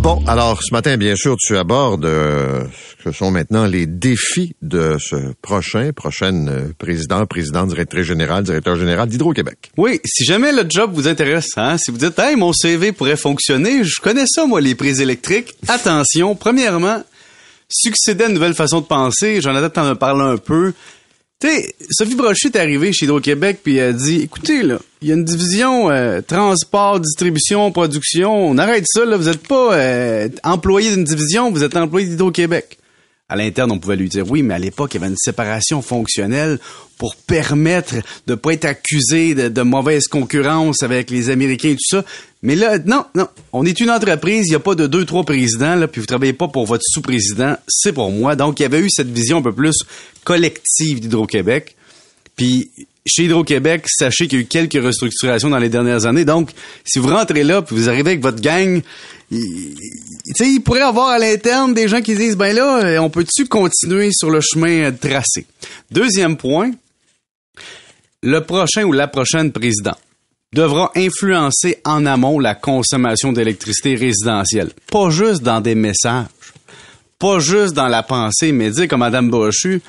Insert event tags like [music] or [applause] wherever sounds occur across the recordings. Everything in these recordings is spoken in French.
Bon, alors ce matin, bien sûr, tu abordes euh, ce que sont maintenant les défis de ce prochain, prochaine euh, président, président, directrice générale, directeur général d'Hydro-Québec. Oui, si jamais le job vous intéresse, hein, si vous dites, hey, mon CV pourrait fonctionner, je connais ça, moi, les prises électriques. [laughs] Attention, premièrement, succéder à une nouvelle façon de penser, j'en ai t'en as parlé un peu. Tu sais, Sophie Brochet est arrivée chez Hydro-Québec puis elle a dit, écoutez, là, il y a une division euh, transport, distribution, production, on arrête ça, là, vous êtes pas euh, employé d'une division, vous êtes employé d'Hydro-Québec à l'interne, on pouvait lui dire oui, mais à l'époque, il y avait une séparation fonctionnelle pour permettre de pas être accusé de, mauvaise concurrence avec les Américains et tout ça. Mais là, non, non, on est une entreprise, il n'y a pas de deux, trois présidents, là, puis vous travaillez pas pour votre sous-président, c'est pour moi. Donc, il y avait eu cette vision un peu plus collective d'Hydro-Québec. Puis chez Hydro-Québec, sachez qu'il y a eu quelques restructurations dans les dernières années. Donc, si vous rentrez là, puis vous arrivez avec votre gang, il, il pourrait y avoir à l'interne des gens qui disent, ben là, euh, on peut-tu continuer sur le chemin tracé? Deuxième point, le prochain ou la prochaine président devra influencer en amont la consommation d'électricité résidentielle. Pas juste dans des messages, pas juste dans la pensée, mais dire comme Madame Brochu,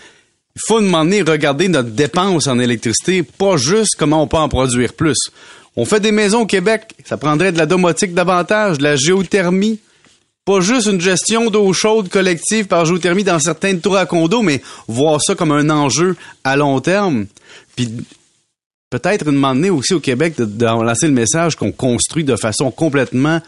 il faut demander, regarder notre dépense en électricité, pas juste comment on peut en produire plus. On fait des maisons au Québec, ça prendrait de la domotique davantage, de la géothermie, pas juste une gestion d'eau chaude collective par géothermie dans certaines tours à condo, mais voir ça comme un enjeu à long terme. Puis peut-être moment aussi au Québec de lancer le message qu'on construit de façon complètement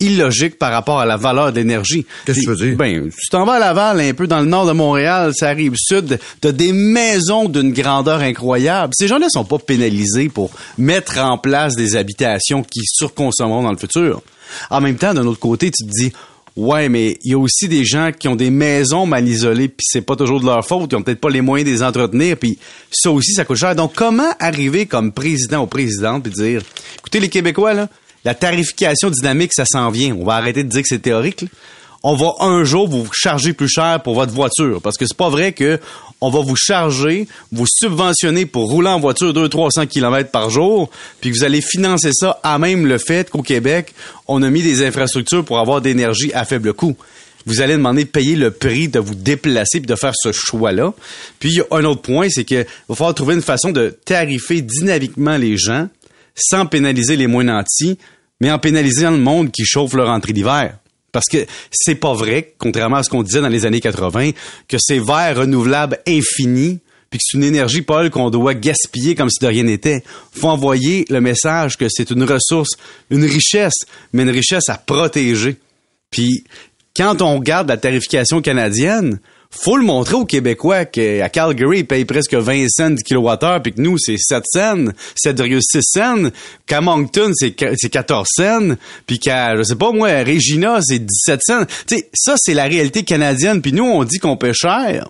illogique par rapport à la valeur d'énergie. Qu'est-ce que tu veux dire? Ben, tu t'en vas à Laval, un peu dans le nord de Montréal, ça arrive sud, t'as des maisons d'une grandeur incroyable. Ces gens-là sont pas pénalisés pour mettre en place des habitations qui surconsommeront dans le futur. En même temps, d'un autre côté, tu te dis, Ouais, mais il y a aussi des gens qui ont des maisons mal isolées, puis c'est pas toujours de leur faute, ils ont peut-être pas les moyens de les entretenir, puis ça aussi, ça coûte cher. Donc, comment arriver comme président ou présidente puis dire, écoutez les Québécois, là, la tarification dynamique, ça s'en vient. On va arrêter de dire que c'est théorique. On va un jour vous charger plus cher pour votre voiture. Parce que c'est pas vrai que on va vous charger, vous subventionner pour rouler en voiture 200-300 km par jour, puis que vous allez financer ça à même le fait qu'au Québec, on a mis des infrastructures pour avoir d'énergie à faible coût vous allez demander de payer le prix de vous déplacer puis de faire ce choix-là. Puis il y a un autre point, c'est qu'il va falloir trouver une façon de tarifer dynamiquement les gens sans pénaliser les moins nantis, mais en pénalisant le monde qui chauffe leur entrée d'hiver. Parce que c'est pas vrai, contrairement à ce qu'on disait dans les années 80, que c'est vert renouvelable infini, puis que c'est une énergie, Paul, qu'on doit gaspiller comme si de rien n'était. faut envoyer le message que c'est une ressource, une richesse, mais une richesse à protéger. Puis, quand on regarde la tarification canadienne, faut le montrer aux Québécois qu'à Calgary, ils payent presque 20 cents du kilowattheure, puis que nous, c'est 7 cents, 7,6 cents. Qu'à Moncton, c'est 14 cents, puis qu'à, je sais pas moi, Regina, c'est 17 cents. Tu sais, ça, c'est la réalité canadienne, puis nous, on dit qu'on paie cher.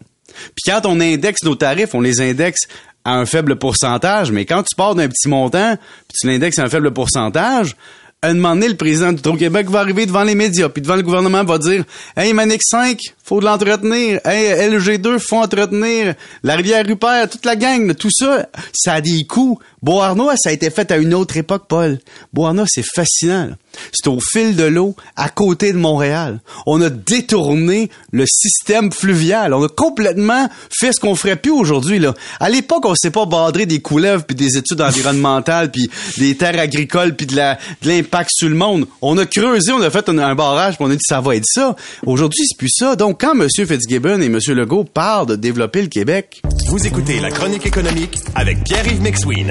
Puis quand on indexe nos tarifs, on les indexe à un faible pourcentage, mais quand tu pars d'un petit montant, puis tu l'indexes à un faible pourcentage, un moment donné, le président du québec va arriver devant les médias, puis devant le gouvernement, va dire Hey, Manix 5, faut de l'entretenir. Hey, LG2, faut entretenir. La rivière Rupert, toute la gang, tout ça, ça a des coûts. Beauharnois, ça a été fait à une autre époque, Paul. Beauharnois, c'est fascinant. C'est au fil de l'eau, à côté de Montréal. On a détourné le système fluvial. On a complètement fait ce qu'on ferait plus aujourd'hui. Là. À l'époque, on s'est pas badré des couleuvres puis des études environnementales puis des terres agricoles puis de l'impact sur le monde. On a creusé, on a fait un, barrage puis on a dit ça va être ça. Aujourd'hui, c'est plus ça. Donc, quand M. Fitzgibbon et M. Legault parlent de développer le Québec... Vous écoutez La Chronique économique avec Pierre-Yves McSween.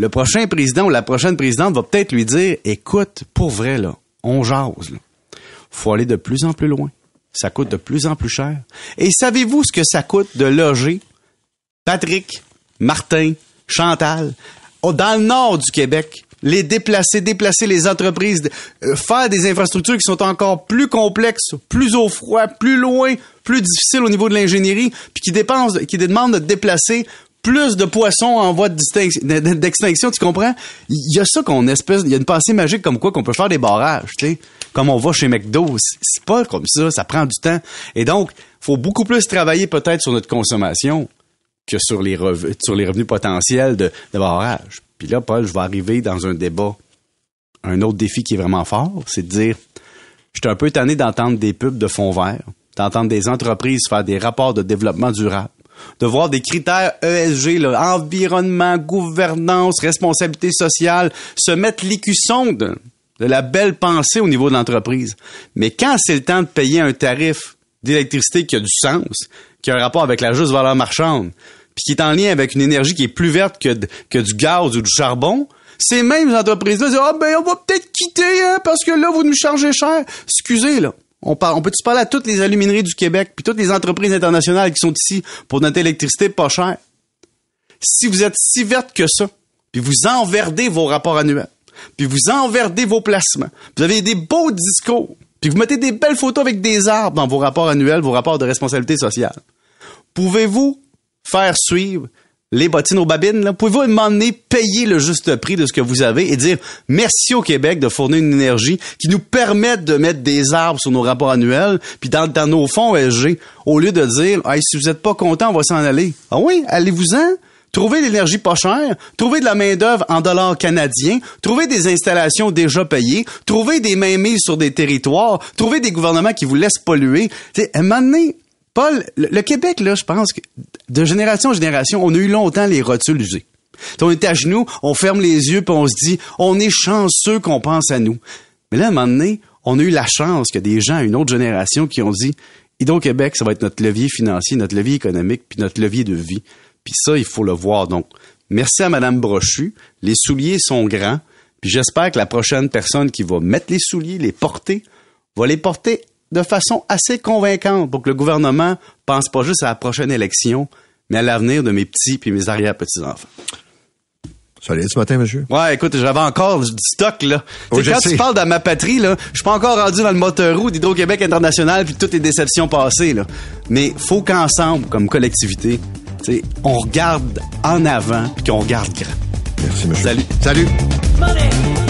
Le prochain président ou la prochaine présidente va peut-être lui dire Écoute, pour vrai, là, on jase. Là. faut aller de plus en plus loin. Ça coûte de plus en plus cher. Et savez-vous ce que ça coûte de loger Patrick, Martin, Chantal, dans le nord du Québec? les déplacer, déplacer les entreprises, euh, faire des infrastructures qui sont encore plus complexes, plus au froid, plus loin, plus difficiles au niveau de l'ingénierie, puis qui dépensent, qui demandent de déplacer plus de poissons en voie d'extinction, tu comprends? Il y a ça qu'on espèce, il y a une pensée magique comme quoi qu'on peut faire des barrages, tu sais, comme on va chez McDo. C'est pas comme ça, ça prend du temps. Et donc, faut beaucoup plus travailler peut-être sur notre consommation que sur les, revenus, potentiels de, de barrage. Puis là, Paul, je vais arriver dans un débat. Un autre défi qui est vraiment fort, c'est de dire, je suis un peu tanné d'entendre des pubs de fonds verts, d'entendre des entreprises faire des rapports de développement durable de voir des critères ESG, environnement, gouvernance, responsabilité sociale, se mettre l'écusson de, la belle pensée au niveau de l'entreprise. Mais quand c'est le temps de payer un tarif d'électricité qui a du sens, qui a un rapport avec la juste valeur marchande, puis qui est en lien avec une énergie qui est plus verte que, du gaz ou du charbon, ces mêmes entreprises-là disent, ah ben, on va peut-être quitter, hein, parce que là, vous nous chargez cher. Excusez, là. On, peut-tu parler à toutes les alumineries du Québec, puis toutes les entreprises internationales qui sont ici pour notre électricité pas chère? Si vous êtes si verte que ça, puis vous enverdez vos rapports annuels, puis vous enverdez vos placements, vous avez des beaux discours, puis vous mettez des belles photos avec des arbres dans vos rapports annuels, vos rapports de responsabilité sociale, pouvez-vous faire suivre les bottines aux babines, pouvez-vous demander payer le juste prix de ce que vous avez et dire merci au Québec de fournir une énergie qui nous permette de mettre des arbres sur nos rapports annuels, puis dans, nos fonds ESG, au lieu de dire hey, si vous n'êtes pas content, on va s'en aller. Ah oui, allez-vous-en. Trouvez l'énergie pas chère, trouvez de la main-d'œuvre en dollars canadiens, trouvez des installations déjà payées, trouvez des mains mises sur des territoires, trouvez des gouvernements qui vous laissent polluer. Un moment Paul, le, Québec, là, je pense que de génération en génération, on a eu longtemps les rotules usées. on est à genoux, on ferme les yeux, puis on se dit, on est chanceux qu'on pense à nous. Mais là, à un moment donné, on a eu la chance que des gens, une autre génération, qui ont dit, Hydro-Québec, ça va être notre levier financier, notre levier économique, puis notre levier de vie. Puis ça, il faut le voir. Donc, merci à Madame Brochu. Les souliers sont grands. Puis j'espère que la prochaine personne qui va mettre les souliers, les porter, va les porter de façon assez convaincante pour que le gouvernement pense pas juste à la prochaine élection, mais à l'avenir de mes petits et mes arrière-petits-enfants. Salut ce matin, monsieur? Ouais, écoute, j'avais encore du stock, là. quand tu parles de ma patrie, là, je suis pas encore rendu dans le moteur roue d'Hydro-Québec International puis toutes les déceptions passées, là. Mais faut qu'ensemble, comme collectivité, on regarde en avant puis qu'on regarde grand. Merci, monsieur. Salut. Salut.